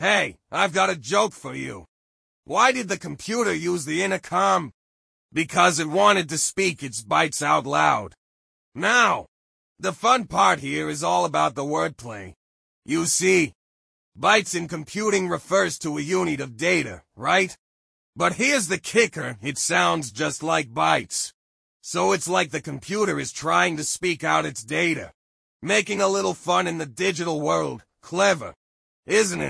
Hey, I've got a joke for you. Why did the computer use the intercom? Because it wanted to speak its bytes out loud. Now, the fun part here is all about the wordplay. You see, bytes in computing refers to a unit of data, right? But here's the kicker, it sounds just like bites. So it's like the computer is trying to speak out its data. Making a little fun in the digital world. Clever. Isn't it?